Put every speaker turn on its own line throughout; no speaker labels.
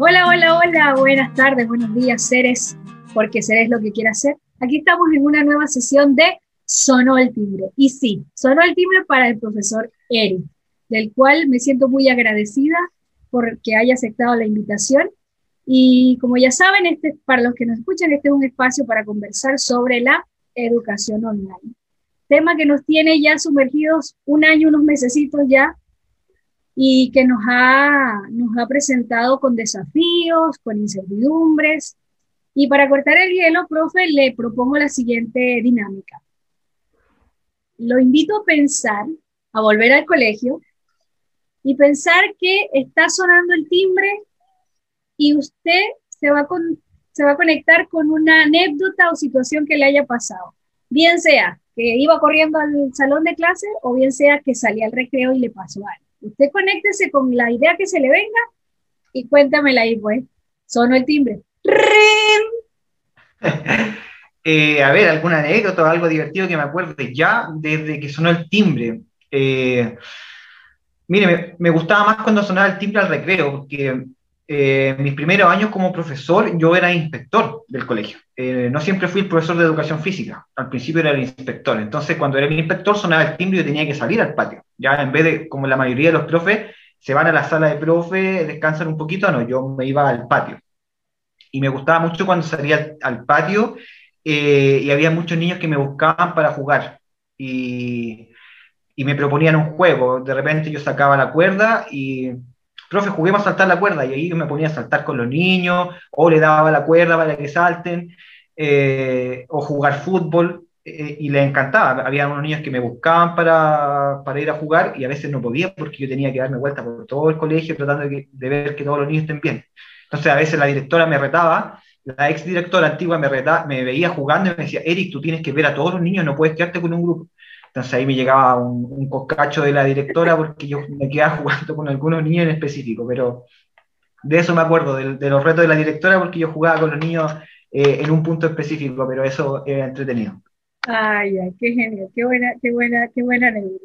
Hola, hola, hola, buenas tardes, buenos días, seres, porque seres lo que quiera hacer. Aquí estamos en una nueva sesión de Sonó el timbre. Y sí, sonó el timbre para el profesor Eric, del cual me siento muy agradecida por que haya aceptado la invitación. Y como ya saben, este, para los que nos escuchan, este es un espacio para conversar sobre la educación online. Tema que nos tiene ya sumergidos un año, unos mesecitos ya y que nos ha, nos ha presentado con desafíos, con incertidumbres. Y para cortar el hielo, profe, le propongo la siguiente dinámica. Lo invito a pensar, a volver al colegio y pensar que está sonando el timbre y usted se va, con, se va a conectar con una anécdota o situación que le haya pasado. Bien sea que iba corriendo al salón de clase o bien sea que salía al recreo y le pasó algo. Usted conéctese con la idea que se le venga y cuéntamela ahí, pues. Sono el timbre.
eh, a ver, alguna anécdota o algo divertido que me acuerde ya desde que sonó el timbre. Eh, mire, me, gustaba más cuando sonaba el timbre al recreo, porque eh, mis primeros años como profesor yo era inspector del colegio. Eh, no siempre fui el profesor de educación física, al principio era el inspector. Entonces cuando era el inspector sonaba el timbre y yo tenía que salir al patio. Ya en vez de, como la mayoría de los profes, se van a la sala de profe, descansan un poquito, no, yo me iba al patio. Y me gustaba mucho cuando salía al, patio eh, y había muchos niños que me buscaban para jugar. Y, y me proponían un juego. De repente yo sacaba la cuerda y profe, juguemos a saltar la cuerda, y ahí yo me ponía a saltar con los niños, o le daba la cuerda para que salten, eh, o jugar fútbol, eh, y les encantaba. Había unos niños que me buscaban para, para, ir a jugar, y a veces no podía porque yo tenía que darme vuelta por todo el colegio tratando de, de ver que todos los niños estén bien. Entonces a veces la directora me retaba, la ex directora antigua me, retaba, me veía jugando y me decía, Eric, tú tienes que ver a todos los niños, no puedes quedarte con un grupo. Entonces ahí me llegaba un, un coscacho de la directora porque yo me quedaba jugando con algunos niños en específico, pero de eso me acuerdo, de, los retos de la directora porque yo jugaba con los niños eh, en un punto específico, pero eso era entretenido.
Ay, ay, qué genial, qué buena, qué buena, qué buena anécdota.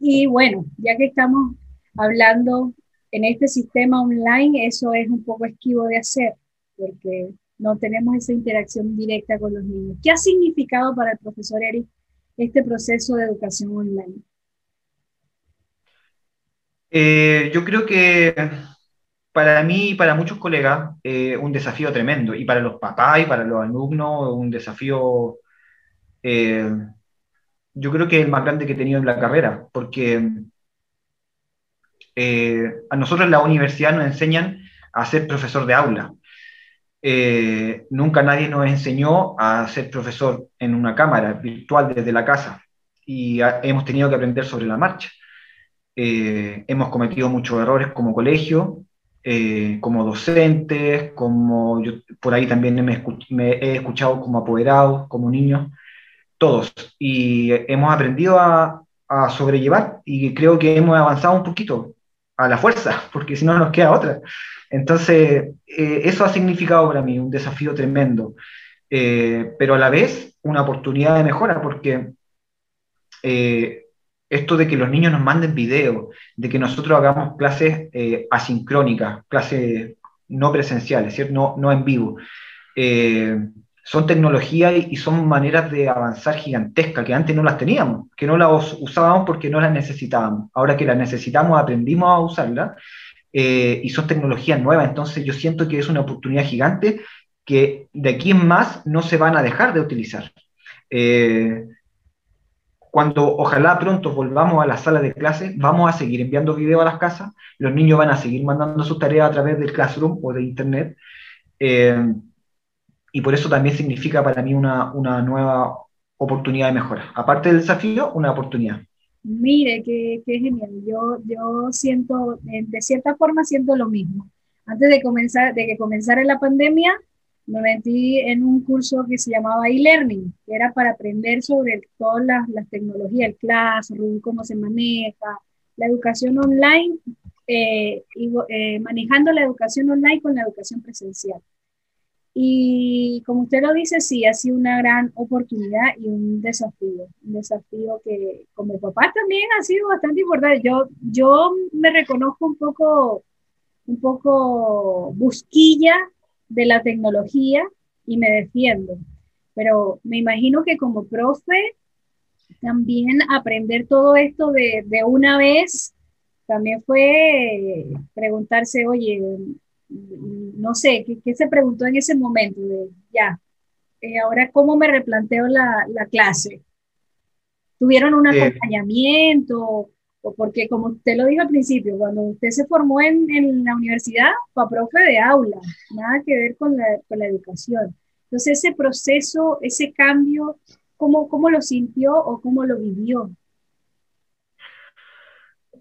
Y bueno, ya que estamos hablando en este sistema online, eso es un poco esquivo de hacer, porque no tenemos esa interacción directa con los niños. ¿Qué ha significado para el profesor Eric este proceso de educación online?
Eh, yo creo que para mí y para muchos colegas eh, un desafío tremendo, y para los papás y para los alumnos un desafío, eh, yo creo que el más grande que he tenido en la carrera, porque a nosotros en la universidad nos enseñan a ser profesor de aula, eh, nunca nadie nos enseñó a ser profesor en una cámara virtual desde la casa y hemos tenido que aprender sobre la marcha. Eh, hemos cometido muchos errores como colegio, eh, como docentes, como yo por ahí también me, me, he escuchado como apoderados, como niños, todos. Y hemos aprendido a, a sobrellevar y creo que hemos avanzado un poquito a la fuerza, porque si no nos queda otra. Entonces, eh, eso ha significado para mí un desafío tremendo, eh, pero a la vez una oportunidad de mejora, porque eh, esto de que los niños nos manden videos, de que nosotros hagamos clases asincrónicas, clases no presenciales, ¿cierto? No, no en vivo, son tecnologías y son maneras de avanzar gigantescas que antes no las teníamos, que no las usábamos porque no las necesitábamos. Ahora que las necesitamos, aprendimos a usarlas eh, y son tecnologías nuevas, entonces yo siento que es una oportunidad gigante que de aquí en más no se van a dejar de utilizar. Eh, cuando ojalá pronto volvamos a la sala de clase, vamos a seguir enviando video a las casas, los niños van a seguir mandando sus tareas a través del Classroom o de Internet, eh, y por eso también significa para mí una, una nueva oportunidad de mejora. Aparte del desafío, una oportunidad.
Mire, qué, qué genial. Yo, yo siento, de cierta forma, siento lo mismo. Antes de, comenzar, de que comenzara la pandemia, me metí en un curso que se llamaba e-learning, que era para aprender sobre todas las, las tecnologías, el Classroom, cómo se maneja, la educación online, eh, y, eh, manejando la educación online con la educación presencial. Y como usted lo dice, sí, ha sido una gran oportunidad y un desafío, un desafío que como papá también ha sido bastante importante. Yo, yo me reconozco un poco un poco busquilla de la tecnología y me defiendo. Pero me imagino que como profe, también aprender todo esto de, de una vez, también fue preguntarse, oye, no sé, ¿qué, se preguntó en ese momento? De, ya, eh, ahora, ¿cómo me replanteo la, la clase? ¿Tuvieron un eh, acompañamiento? O porque, como usted lo dijo al principio, cuando usted se formó en, en la universidad, fue profe de aula, nada que ver con la, con la educación. Entonces, ese proceso, ese cambio, ¿cómo, ¿cómo lo sintió o cómo lo vivió?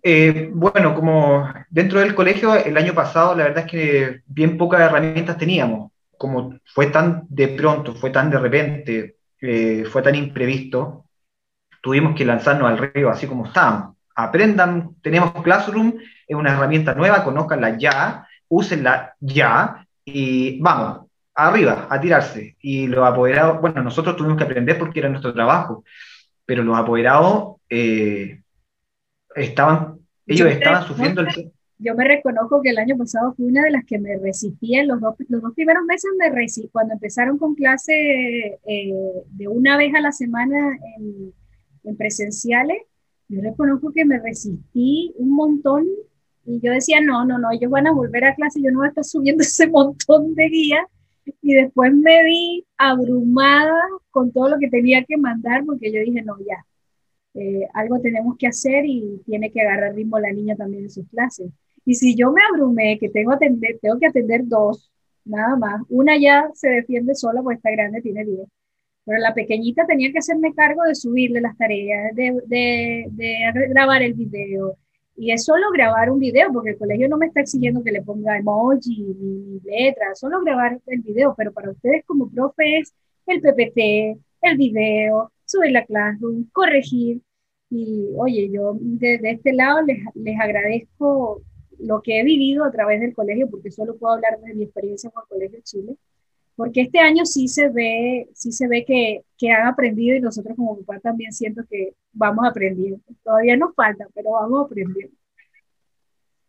Eh, bueno, como dentro del colegio, el año pasado la verdad es que bien pocas herramientas teníamos. Como fue tan de pronto, fue tan de repente, eh, fue tan imprevisto, tuvimos que lanzarnos al río así como estábamos. Aprendan, tenemos Classroom, es una herramienta nueva, conózcanla ya, úsenla ya y vamos, arriba, a tirarse. Y los apoderados, bueno, nosotros tuvimos que aprender porque era nuestro trabajo, pero los apoderados eh, estaban, ellos estaban sufriendo el...
Yo me reconozco que el año pasado fui una de las que me resistía, los dos, los dos primeros meses me resistí, cuando empezaron con clase eh, de una vez a la semana en, en presenciales, yo reconozco que me resistí un montón y yo decía, no, no, no, ellos van a volver a clase, yo no voy a estar subiendo ese montón de guías. Y después me vi abrumada con todo lo que tenía que mandar porque yo dije, no, ya, eh, algo tenemos que hacer y tiene que agarrar ritmo la niña también en sus clases. Y si yo me abrumé, que tengo, atender, tengo que atender dos, nada más, una ya se defiende sola porque está grande, tiene 10, pero la pequeñita tenía que hacerme cargo de subirle las tareas, de, de, de grabar el video, y es solo grabar un video, porque el colegio no me está exigiendo que le ponga emoji ni letras, solo grabar el video, pero para ustedes como profe es el PPT, el video, subir la clase, corregir. Y oye, yo de, este lado les, les, agradezco lo que he vivido a través del colegio, porque solo puedo hablar de mi experiencia con el Colegio Chile, porque este año sí se ve, sí se ve que, que han aprendido y nosotros como papá también siento que vamos aprendiendo. Todavía nos falta, pero vamos aprendiendo.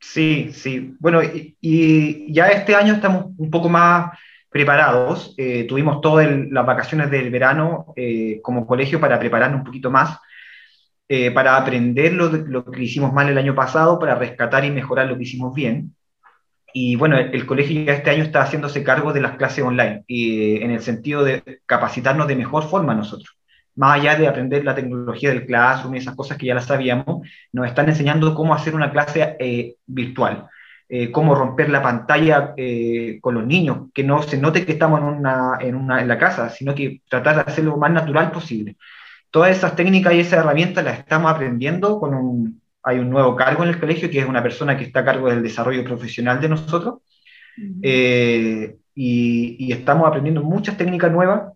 Sí, sí. Bueno, y, ya este año estamos un poco más preparados. Eh, tuvimos todas las vacaciones del verano eh, como colegio para prepararnos un poquito más, eh, para aprender lo, lo, que hicimos mal el año pasado, para rescatar y mejorar lo que hicimos bien. Y bueno, el, colegio ya este año está haciéndose cargo de las clases online, y, en el sentido de capacitarnos de mejor forma nosotros. Más allá de aprender la tecnología del Classroom y esas cosas que ya las sabíamos, nos están enseñando cómo hacer una clase virtual eh, cómo romper la pantalla eh, con los niños, que no se note que estamos en, una, en, una, en la casa, sino que tratar de hacerlo lo más natural posible. Todas esas técnicas y esas herramientas las estamos aprendiendo con un, hay un nuevo cargo en el colegio, que es una persona que está a cargo del desarrollo profesional de nosotros, eh, y, y, estamos aprendiendo muchas técnicas nuevas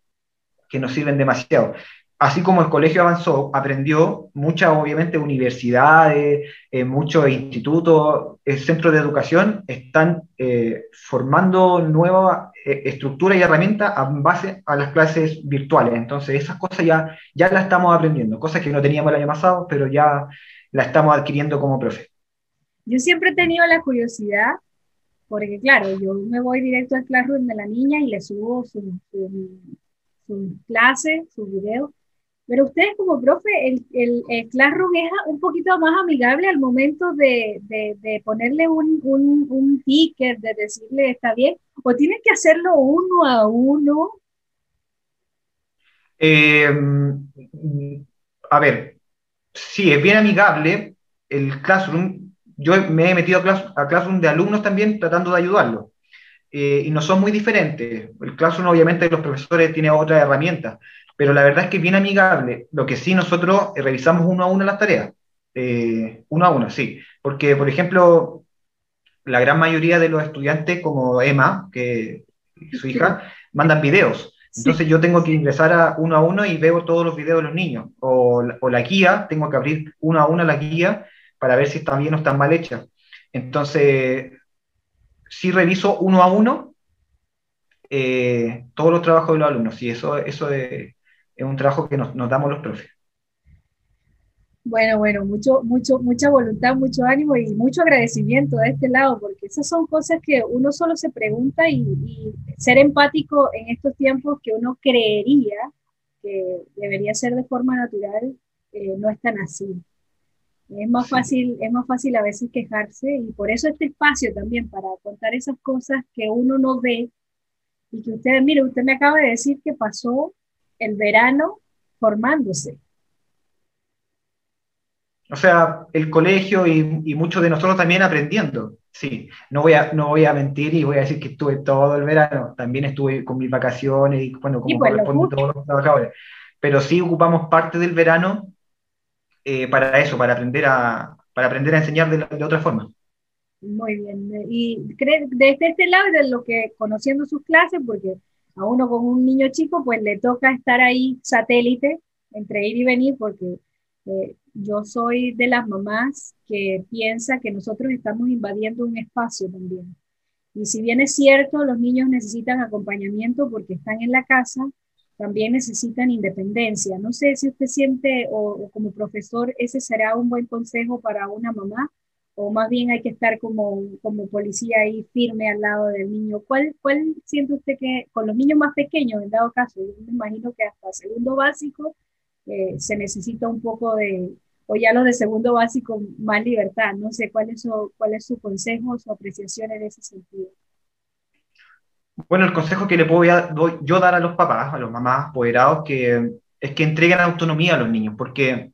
que nos sirven demasiado así como el colegio avanzó, aprendió muchas, obviamente, universidades, eh, muchos institutos, eh, centros de educación están eh, formando nuevas estructuras y herramientas en base a las clases virtuales. Entonces, esas cosas ya, ya las estamos aprendiendo, cosas que no teníamos el año pasado, pero ya las estamos adquiriendo como profe.
Yo siempre he tenido la curiosidad, porque claro, yo me voy directo al Classroom de la niña y le subo sus su, su clases, sus videos, pero ustedes como profe, el, el, Classroom es un poquito más amigable al momento de, de, ponerle un, un, un, ticket, de decirle está bien, o tienen que hacerlo uno a uno.
Eh, a ver, sí, es bien amigable el Classroom. Yo me he metido a, Classroom de alumnos también tratando de ayudarlos. Eh, y no son muy diferentes. El Classroom obviamente los profesores tiene otras herramientas, pero la verdad es que es bien amigable. Lo que sí nosotros eh, revisamos uno a uno las tareas, eh, uno a uno, sí, porque por ejemplo, la gran mayoría de los estudiantes, como Emma, que su hija, mandan videos. Entonces yo tengo que ingresar a uno a uno y veo todos los videos de los niños. O, o, la guía, tengo que abrir uno a uno la guía para ver si están bien o están mal hechas. Entonces, sí reviso uno a uno eh, todos los trabajos de los alumnos. Y eso, eso de, es un trabajo que nos, damos los profes.
Bueno, bueno, mucho, mucho, mucha voluntad, mucho ánimo y mucho agradecimiento de este lado, porque esas son cosas que uno solo se pregunta y, ser empático en estos tiempos que uno creería que debería ser de forma natural, eh, no es tan así. Es más, fácil, es más fácil a veces quejarse y por eso este espacio también para contar esas cosas que uno no ve y que usted, mire, usted me acaba de decir que pasó el verano formándose
o sea, el colegio y, muchos de nosotros también aprendiendo. Sí, no voy, a, no voy a mentir y voy a decir que estuve todo el verano. También estuve con mis vacaciones y, bueno, como pues, corresponde todos los trabajadores. Pero sí ocupamos parte del verano eh, para eso, para aprender a, para aprender a enseñar de, otra forma.
Muy bien. Y desde este lado, de lo que conociendo sus clases, porque a uno con un niño chico, pues le toca estar ahí satélite entre ir y venir, porque eh, yo soy de las mamás que piensa que nosotros estamos invadiendo un espacio también. Y si bien es cierto, los niños necesitan acompañamiento porque están en la casa, también necesitan independencia. No sé si usted siente o, como profesor ese será un buen consejo para una mamá o más bien hay que estar como, como policía ahí firme al lado del niño. ¿Cuál, ¿Cuál siente usted que con los niños más pequeños, en dado caso, yo me imagino que hasta segundo básico, eh, se necesita un poco de, o ya los de segundo básico, más libertad. No sé cuál es su, cuál es su consejo, su apreciación en ese sentido.
Bueno, el consejo que le puedo yo dar a los papás, a los mamás apoderados, que es que entreguen autonomía a los niños, porque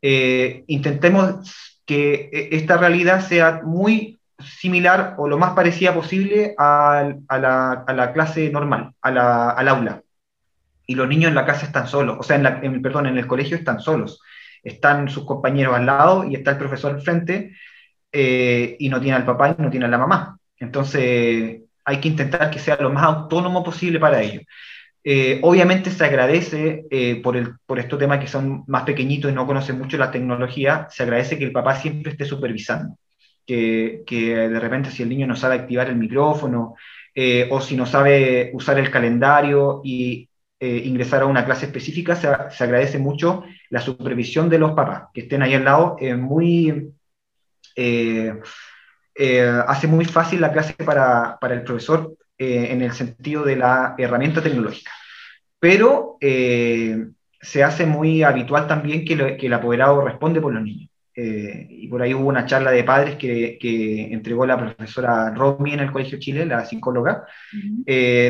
eh, intentemos que e, esta realidad sea muy similar o lo más parecida posible a, la, clase normal, a la, al aula y los niños en la casa están solos, o sea, en, la, perdón, en el colegio están solos. Están sus compañeros al lado y está el profesor al frente eh, y no tiene al papá y no tiene a la mamá. Entonces hay que intentar que sea lo más autónomo posible para ellos. Eh, obviamente se agradece eh, por, el, por estos temas que son más pequeñitos y no conocen mucho la tecnología, se agradece que el papá siempre esté supervisando, que, de repente si el niño no sabe activar el micrófono o si no sabe usar el calendario y, eh, ingresar a una clase específica, se, agradece mucho la supervisión de los papás, que estén ahí al lado, eh, muy, eh, hace muy fácil la clase para el profesor en el sentido de la herramienta tecnológica. Pero se hace muy habitual también que, que, el apoderado responde por los niños. y por ahí hubo una charla de padres que, que, entregó la profesora Romy en el Colegio Chile, la psicóloga,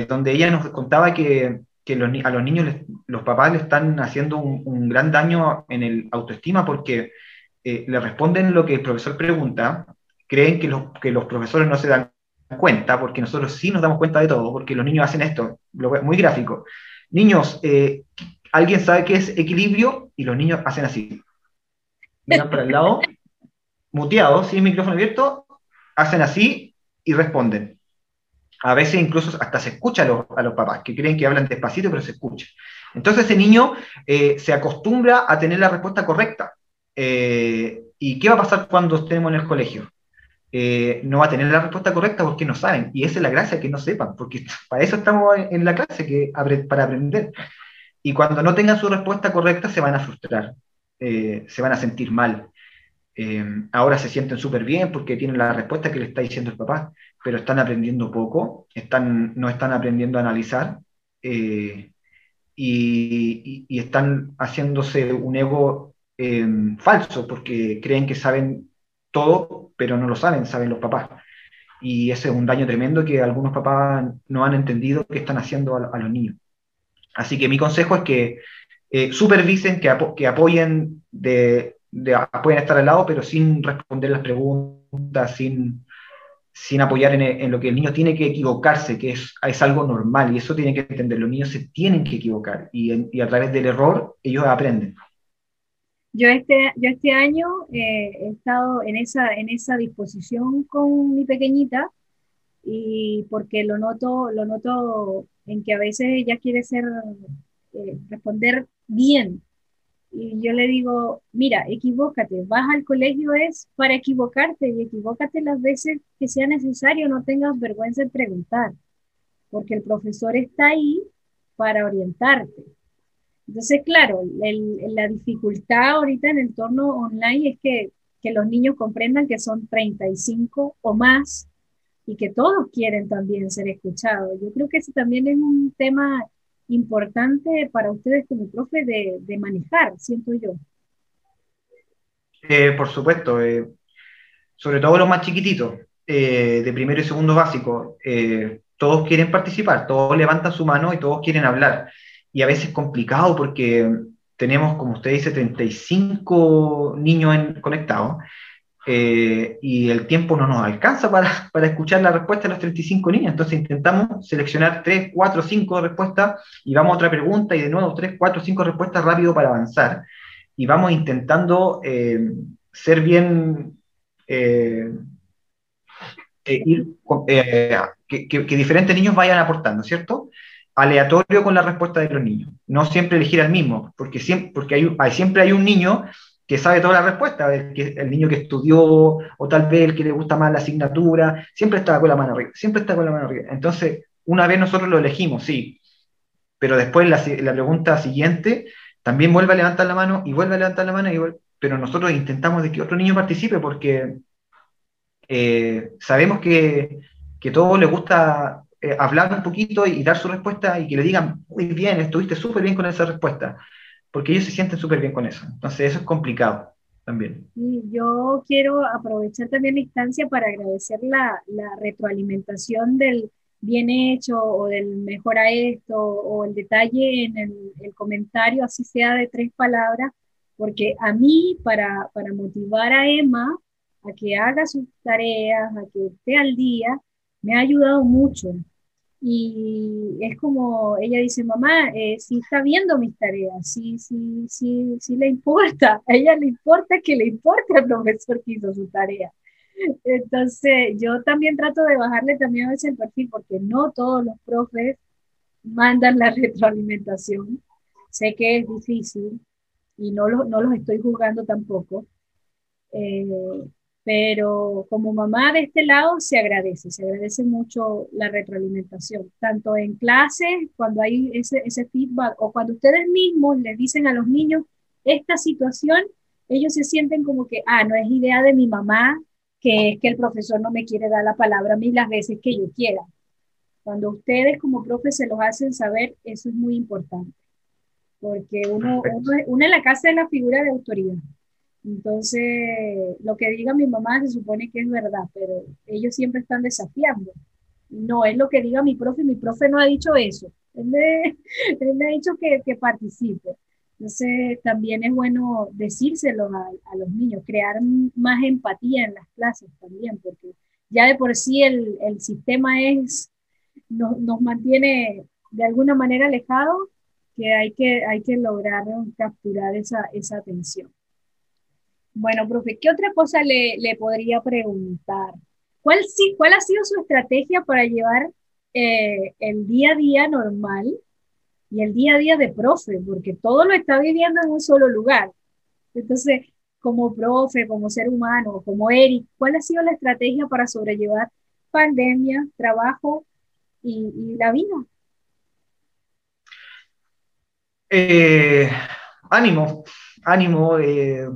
donde ella nos contaba que que a los niños, los papás le están haciendo un, gran daño en el autoestima porque eh, le responden lo que el profesor pregunta, creen que los, que los profesores no se dan cuenta, porque nosotros sí nos damos cuenta de todo, porque los niños hacen esto, muy gráfico. Niños, eh, ¿alguien sabe qué es equilibrio? Y los niños hacen así. Miran para el lado, muteados, sin micrófono abierto, hacen así y responden a veces incluso hasta se escucha a los, papás, que creen que hablan despacito, pero se escucha. Entonces ese niño eh, se acostumbra a tener la respuesta correcta. Eh, ¿Y qué va a pasar cuando estemos en el colegio? Eh, no va a tener la respuesta correcta porque no saben. Y esa es la gracia, que no sepan, porque para eso estamos en la clase, que, para aprender. Y cuando no tengan su respuesta correcta, se van a frustrar, se van a sentir mal. ahora se sienten súper bien porque tienen la respuesta que le está diciendo el papá pero están aprendiendo poco, están, no están aprendiendo a analizar eh, y, están haciéndose un ego falso porque creen que saben todo, pero no lo saben, saben los papás. Y ese es un daño tremendo que algunos papás no han entendido que están haciendo a, los niños. Así que mi consejo es que eh, supervisen, que, que apoyen, de, de, pueden estar al lado, pero sin responder las preguntas, sin, sin apoyar en, lo que el niño tiene que equivocarse, que es, es, algo normal, y eso tiene que entender, los niños se tienen que equivocar, y a través del error ellos aprenden.
Yo este, yo este año eh, he estado en esa, en esa disposición con mi pequeñita, y porque lo noto, lo noto en que a veces ella quiere ser, eh, responder bien, y yo le digo, mira, equivócate, vas al colegio es para equivocarte y equivócate las veces que sea necesario, no tengas vergüenza en preguntar, porque el profesor está ahí para orientarte. Entonces, claro, la dificultad ahorita en el entorno online es que, que los niños comprendan que son 35 o más y que todos quieren también ser escuchados. Yo creo que ese también es un tema importante para ustedes como profe de, de manejar, siento yo.
Eh, por supuesto, eh, sobre todo los más chiquititos, eh, de primero y segundo básico, todos quieren participar, todos levantan su mano y todos quieren hablar. Y a veces es complicado porque tenemos, como usted dice, 35 niños conectados y el tiempo no nos alcanza para, para, escuchar la respuesta de los 35 niños. Entonces intentamos seleccionar 3, 4, 5 respuestas y vamos a otra pregunta y de nuevo 3, 4, 5 respuestas rápido para avanzar y vamos intentando eh, ser bien, eh, eh, que, diferentes niños vayan aportando, ¿cierto? Aleatorio con la respuesta de los niños, no siempre elegir al mismo, porque siempre, porque hay, siempre hay un niño que sabe toda la respuesta, el, niño que estudió, o tal vez el que le gusta más la asignatura, siempre está con la mano arriba, siempre está con la mano arriba. Entonces, una vez nosotros lo elegimos, sí, pero después la, pregunta siguiente también vuelve a levantar la mano y vuelve a levantar la mano, pero nosotros intentamos de que otro niño participe porque eh, sabemos que, que todos les gusta eh, hablar un poquito y, dar su respuesta y que le digan, muy bien, estuviste súper bien con esa respuesta, porque ellos se sienten súper bien con eso. Entonces eso es complicado también.
yo quiero aprovechar también la instancia para agradecer la, retroalimentación del, bien hecho o del mejora esto o el detalle en el, comentario, así sea de tres palabras, porque a mí, para, para motivar a Emma a que haga sus tareas, a que esté al día, me ha ayudado mucho. Y es como ella dice, mamá, eh, si está viendo mis tareas, sí, sí, sí, sí le importa, a ella le importa que le importe al profesor que hizo su tarea. Entonces, yo también trato de bajarle también a veces el perfil porque no todos los profes mandan la retroalimentación. Sé que es difícil y no, no los estoy juzgando tampoco. Eh, pero como mamá de este lado se agradece, se agradece mucho la retroalimentación, tanto en clases, cuando hay ese, ese feedback, o cuando ustedes mismos les dicen a los niños esta situación, ellos se sienten como que, ah, no es idea de mi mamá, que es que el profesor no me quiere dar la palabra a mí las veces que yo quiera. Cuando ustedes como profes se los hacen saber, eso es muy importante, porque uno, uno, en la casa es la figura de autoridad. Entonces, lo que diga mi mamá se supone que es verdad, pero ellos siempre están desafiando. No es lo que diga mi profe, mi profe no ha dicho eso. Él me, él me ha dicho que, que participe. Entonces, también es bueno decírselo a, los niños, crear más empatía en las clases también, porque ya de por sí el, sistema es, nos mantiene de alguna manera alejados, que hay que, hay que lograr capturar esa, esa atención. Bueno, profe, ¿qué otra cosa le, podría preguntar? ¿Cuál, ¿Cuál ha sido su estrategia para llevar eh, el día a día normal y el día a día de profe, porque todo lo está viviendo en un solo lugar. Entonces, como profe, como ser humano, como Eric, ¿cuál ha sido la estrategia para sobrellevar pandemia, trabajo y, la vida?
Eh, ánimo, ánimo, eh,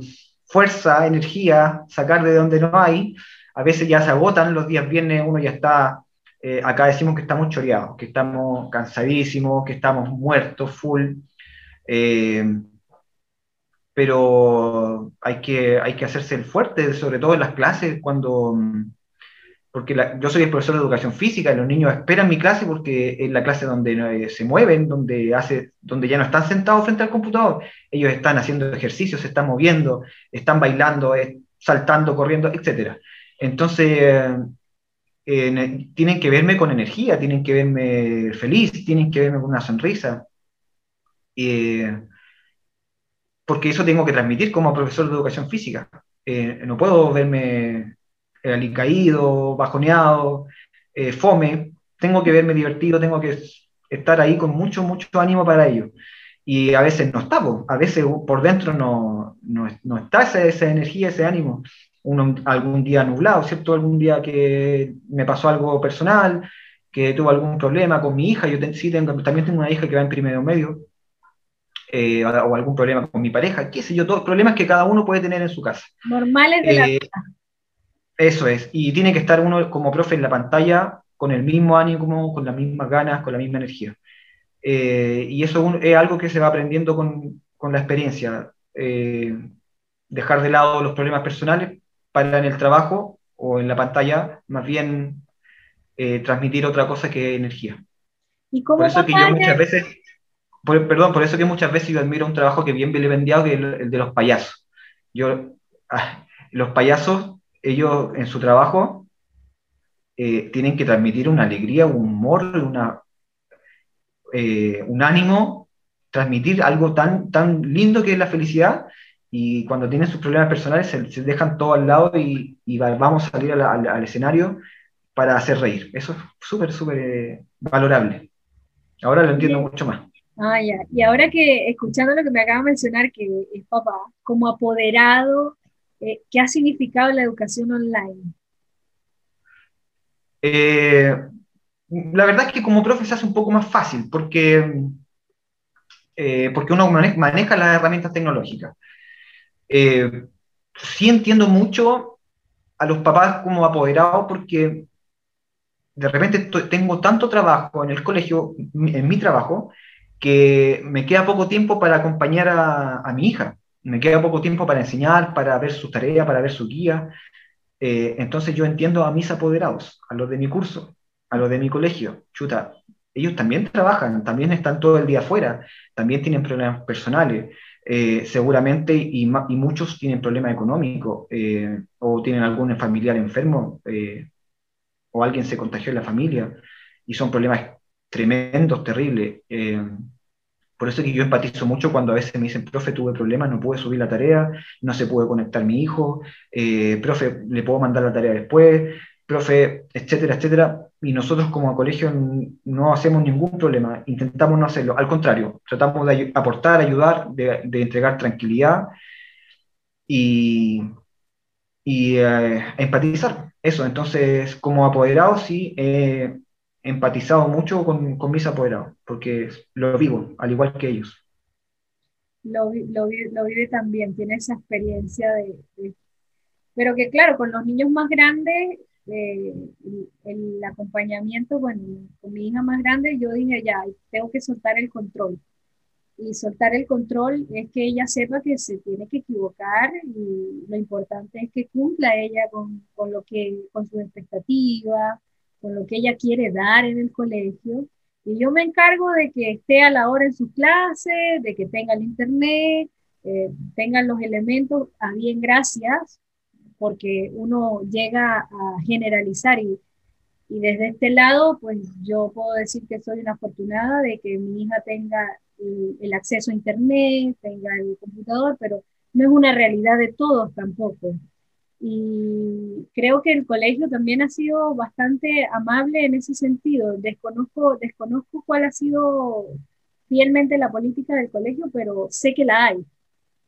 fuerza, energía, sacar de donde no hay. A veces ya se agotan los días viernes, uno ya está eh, acá decimos que estamos choreados, que estamos cansadísimos, que estamos muertos, full. Eh, pero hay que, hay que hacerse el fuerte, sobre todo en las clases, cuando, porque yo soy el profesor de educación física y los niños esperan mi clase porque es la clase donde eh, se mueven, donde, hace, donde ya no están sentados frente al computador, ellos están haciendo ejercicios, se están moviendo, están bailando, saltando, corriendo, etc. Entonces, tienen que verme con energía, tienen que verme feliz, tienen que verme con una sonrisa. porque eso tengo que transmitir como profesor de educación física. Eh, no puedo verme eh, alicaído, bajoneado, eh, fome. Tengo que verme divertido, tengo que estar ahí con mucho, mucho ánimo para ello. Y a veces no está, a veces por dentro no, no, no está esa, esa, energía, ese ánimo algún día nublado, ¿cierto? Algún día que me pasó algo personal, que tuve algún problema con mi hija, yo sí tengo, también tengo una hija que va en primero medio, eh, o algún problema con mi pareja, qué sé yo, todos problemas que cada uno puede tener en su casa.
Normales de la vida.
Eso es, y tiene que estar uno como profe en la pantalla con el mismo ánimo, con las mismas ganas, con la misma energía. y eso es algo que se va aprendiendo con, con la experiencia. dejar de lado los problemas personales para en el trabajo o en la pantalla, más bien eh, transmitir otra cosa que energía.
¿Y cómo
por eso que yo muchas veces, perdón, por eso que muchas veces yo admiro un trabajo que bien vendiado, que es el, de los payasos. Yo, ah, los payasos, ellos en su trabajo eh, tienen que transmitir una alegría, un humor, una, eh, un ánimo, transmitir algo tan, tan lindo que es la felicidad y cuando tienen sus problemas personales se, dejan todo al lado y, vamos a salir al, escenario para hacer reír. Eso es súper, súper eh, valorable. Ahora lo entiendo mucho más.
Ah, ya. Y ahora que, escuchando lo que me acaba de mencionar, que es papá, como apoderado, eh, ¿qué ha significado la educación online?
Eh, la verdad es que como profe se hace un poco más fácil, porque, porque uno maneja las herramientas tecnológicas. Eh, sí entiendo mucho a los papás como apoderados porque de repente tengo tanto trabajo en el colegio, en mi trabajo, que me queda poco tiempo para acompañar a, mi hija. Me queda poco tiempo para enseñar, para ver su tarea, para ver su guía. Eh, entonces yo entiendo a mis apoderados, a los de mi curso, a los de mi colegio. Chuta, ellos también trabajan, también están todo el día afuera, también tienen problemas personales. Eh, seguramente, y, muchos tienen problemas económicos, eh, o tienen algún familiar enfermo, o alguien se contagió en la familia, y son problemas tremendos, terribles. Por eso que yo empatizo mucho cuando a veces me dicen, profe, tuve problemas, no pude subir la tarea, no se puede conectar mi hijo, profe, le puedo mandar la tarea después, profe, etcétera, etcétera, y nosotros como colegio no hacemos ningún problema, intentamos no hacerlo, al contrario, tratamos de aportar, ayudar, de, entregar tranquilidad y, y eh, empatizar. Eso, entonces como apoderado sí he empatizado mucho con, con, mis apoderados, porque lo vivo, al igual que ellos.
Lo, lo, lo vive también, tiene esa experiencia de, Pero que claro, con los niños más grandes eh, el, acompañamiento, bueno, con mi hija más grande, yo dije, ya, tengo que soltar el control. Y soltar el control es que ella sepa que se tiene que equivocar y lo importante es que cumpla ella con, con lo que, con sus expectativas, con lo que ella quiere dar en el colegio. Y yo me encargo de que esté a la hora en su clase, de que tenga el internet, eh, tengan los elementos a bien gracias, porque uno llega a generalizar y, y desde este lado, pues yo puedo decir que soy una afortunada de que mi hija tenga el, acceso a Internet, tenga el computador, pero no es una realidad de todos tampoco. Y creo que el colegio también ha sido bastante amable en ese sentido. Desconozco, desconozco cuál ha sido fielmente la política del colegio, pero sé que la hay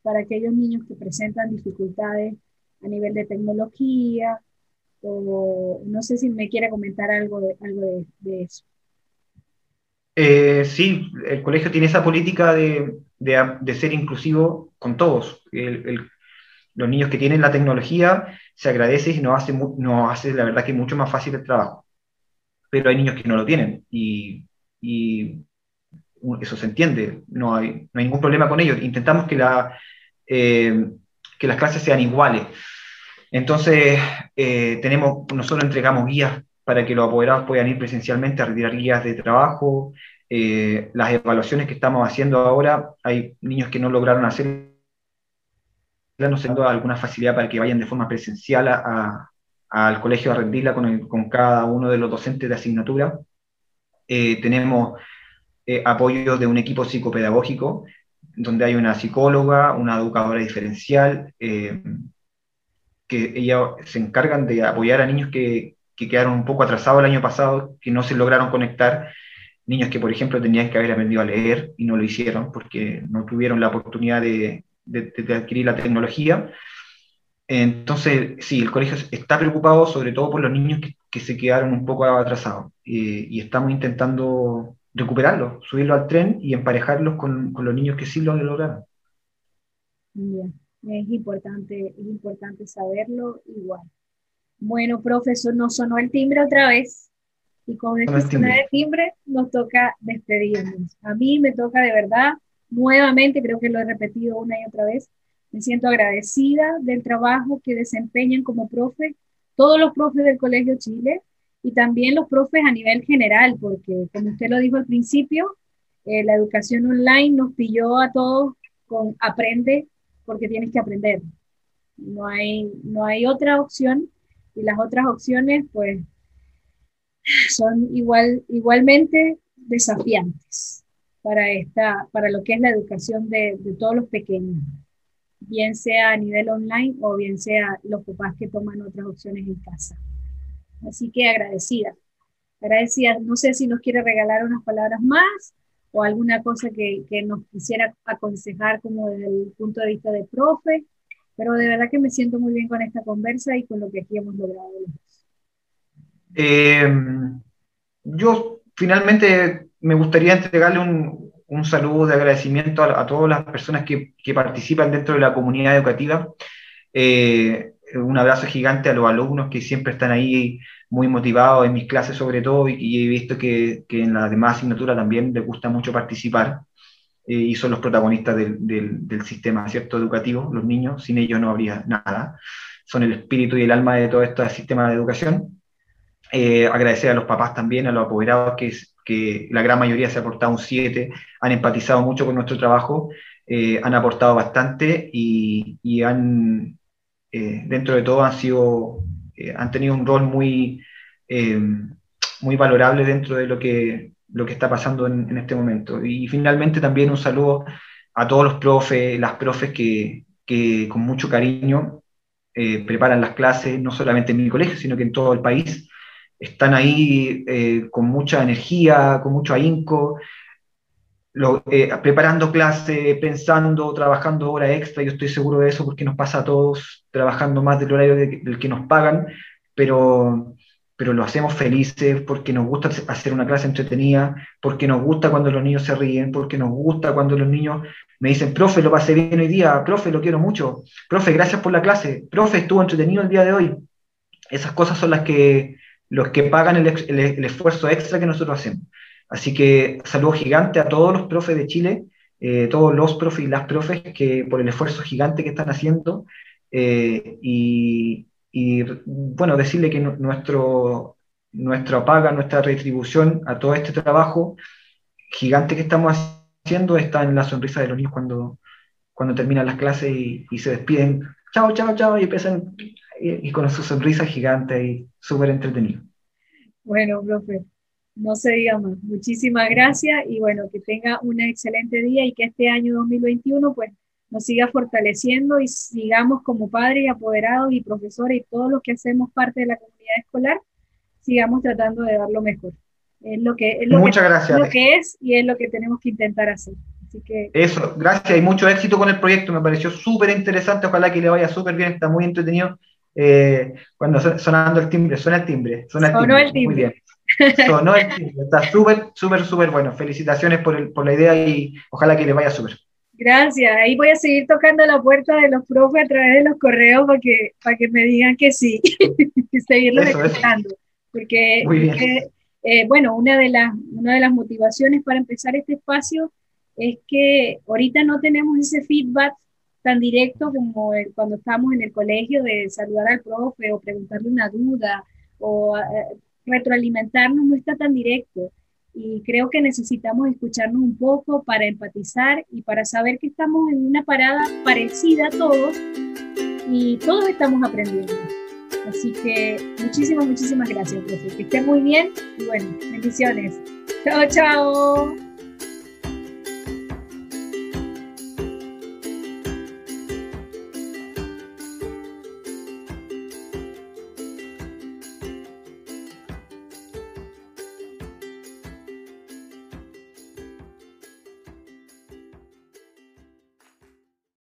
para aquellos niños que presentan dificultades a nivel de tecnología, o no sé si me quiere comentar algo de, algo de, eso.
Eh, sí, el colegio tiene esa política de, de, ser inclusivo con todos. Los niños que tienen la tecnología se agradece y nos hace, la verdad, que mucho más fácil el trabajo. Pero hay niños que no lo tienen y, eso se entiende, no hay, ningún problema con ellos. Intentamos que eh, las clases sean iguales. Entonces, eh, tenemos, nosotros entregamos guías para que los apoderados puedan ir presencialmente a retirar guías de trabajo. Eh, las evaluaciones que estamos haciendo ahora, hay niños que no lograron hacer, no dando alguna facilidad para que vayan de forma presencial al colegio a rendirla con, con, cada uno de los docentes de asignatura. Eh, tenemos apoyo de un equipo psicopedagógico donde hay una psicóloga, una educadora diferencial, eh, que ellas se encargan de apoyar a niños que, que, quedaron un poco atrasados el año pasado, que no se lograron conectar, niños que, por ejemplo, tenían que haber aprendido a leer y no lo hicieron porque no tuvieron la oportunidad de, de, adquirir la tecnología. Entonces, sí, el colegio está preocupado sobre todo por los niños que, que se quedaron un poco atrasados y estamos intentando recuperarlos, subirlos al tren y emparejarlos con, con los niños que sí lo lograron.
Bien, es importante, es importante saberlo igual. Bueno, profesor, nos sonó el timbre otra vez. Y con este sonar de timbre nos toca despedirnos. A mí me toca de verdad, nuevamente, creo que lo he repetido una y otra vez, me siento agradecida del trabajo que desempeñan como profe todos los profes del Colegio Chile y también los profes a nivel general, porque como usted lo dijo al principio, eh, la educación online nos pilló a todos con aprende porque tienes que aprender. No hay, no hay otra opción y las otras opciones pues son igual, igualmente desafiantes para, esta, para lo que es la educación de, de todos los pequeños, bien sea a nivel online o bien sea los papás que toman otras opciones en casa. Así que agradecida, agradecida. No sé si nos quiere regalar unas palabras más o alguna cosa que, que nos quisiera aconsejar como desde el punto de vista de profe pero de verdad que me siento muy bien con esta conversa y con lo que aquí hemos logrado.
Eh, yo finalmente me gustaría entregarle un, un saludo de agradecimiento a, todas las personas que, que, participan dentro de la comunidad educativa. Eh, un abrazo gigante a los alumnos que siempre están ahí muy motivados en mis clases sobre todo y, he visto que, que, en las demás asignaturas también les gusta mucho participar. Eh, y son los protagonistas del, del, sistema ¿cierto? educativo, los niños, sin ellos no habría nada, son el espíritu y el alma de todo este sistema de educación. Eh, agradecer a los papás también, a los apoderados, que, que la gran mayoría se ha aportado un 7, han empatizado mucho con nuestro trabajo, eh, han aportado bastante y, y han, dentro de todo, han, sido, han tenido un rol muy, muy valorable dentro de lo que lo que está pasando en, este momento. Y finalmente también un saludo a todos los profes, las profes que, que con mucho cariño eh, preparan las clases, no solamente en mi colegio, sino que en todo el país. Están ahí eh, con mucha energía, con mucho ahínco, eh, preparando clases, pensando, trabajando hora extra, yo estoy seguro de eso porque nos pasa a todos trabajando más del horario del que nos pagan, pero pero lo hacemos felices porque nos gusta hacer una clase entretenida, porque nos gusta cuando los niños se ríen, porque nos gusta cuando los niños me dicen, profe, lo pasé bien hoy día, profe, lo quiero mucho, profe, gracias por la clase, profe, estuvo entretenido el día de hoy. Esas cosas son las que, los que pagan el, esfuerzo extra que nosotros hacemos. Así que saludo gigante a todos los profes de Chile, eh, todos los profes y las profes que por el esfuerzo gigante que están haciendo eh, y, y bueno, decirle que nuestro, nuestra paga, nuestra retribución a todo este trabajo gigante que estamos haciendo está en la sonrisa de los niños cuando, cuando terminan las clases y, se despiden, chao, chao, chao, y empiezan y, con su sonrisa gigante y súper entretenido.
Bueno, profe, no se diga más. Muchísimas gracias y bueno, que tenga un excelente día y que este año 2021 pues nos siga fortaleciendo y sigamos como padres y apoderados y profesores y todos los que hacemos parte de la comunidad escolar, sigamos tratando de dar lo mejor. Es lo que es, lo
Muchas
que,
gracias.
lo que es y es lo que tenemos que intentar hacer. Así que,
Eso, gracias y mucho éxito con el proyecto. Me pareció súper interesante. Ojalá que le vaya súper bien. Está muy entretenido. Eh, cuando sonando el timbre, suena el timbre. Suena el timbre. El timbre. Muy bien. Sonó el timbre. Está súper, súper, súper bueno. Felicitaciones por, el, por la idea y ojalá que le vaya súper.
Gracias. Ahí voy a seguir tocando la puerta de los profes a través de los correos para que, para que me digan que sí, y seguirlos escuchando. Porque, eh, bueno, una de, las, una de las motivaciones para empezar este espacio es que ahorita no tenemos ese feedback tan directo como cuando estamos en el colegio de saludar al profe o preguntarle una duda o eh, retroalimentarnos, no está tan directo y creo que necesitamos escucharnos un poco para empatizar y para saber que estamos en una parada parecida a todos y todos estamos aprendiendo. Así que muchísimas, muchísimas gracias, profe. Que muy bien y bueno, bendiciones. Chao, chao.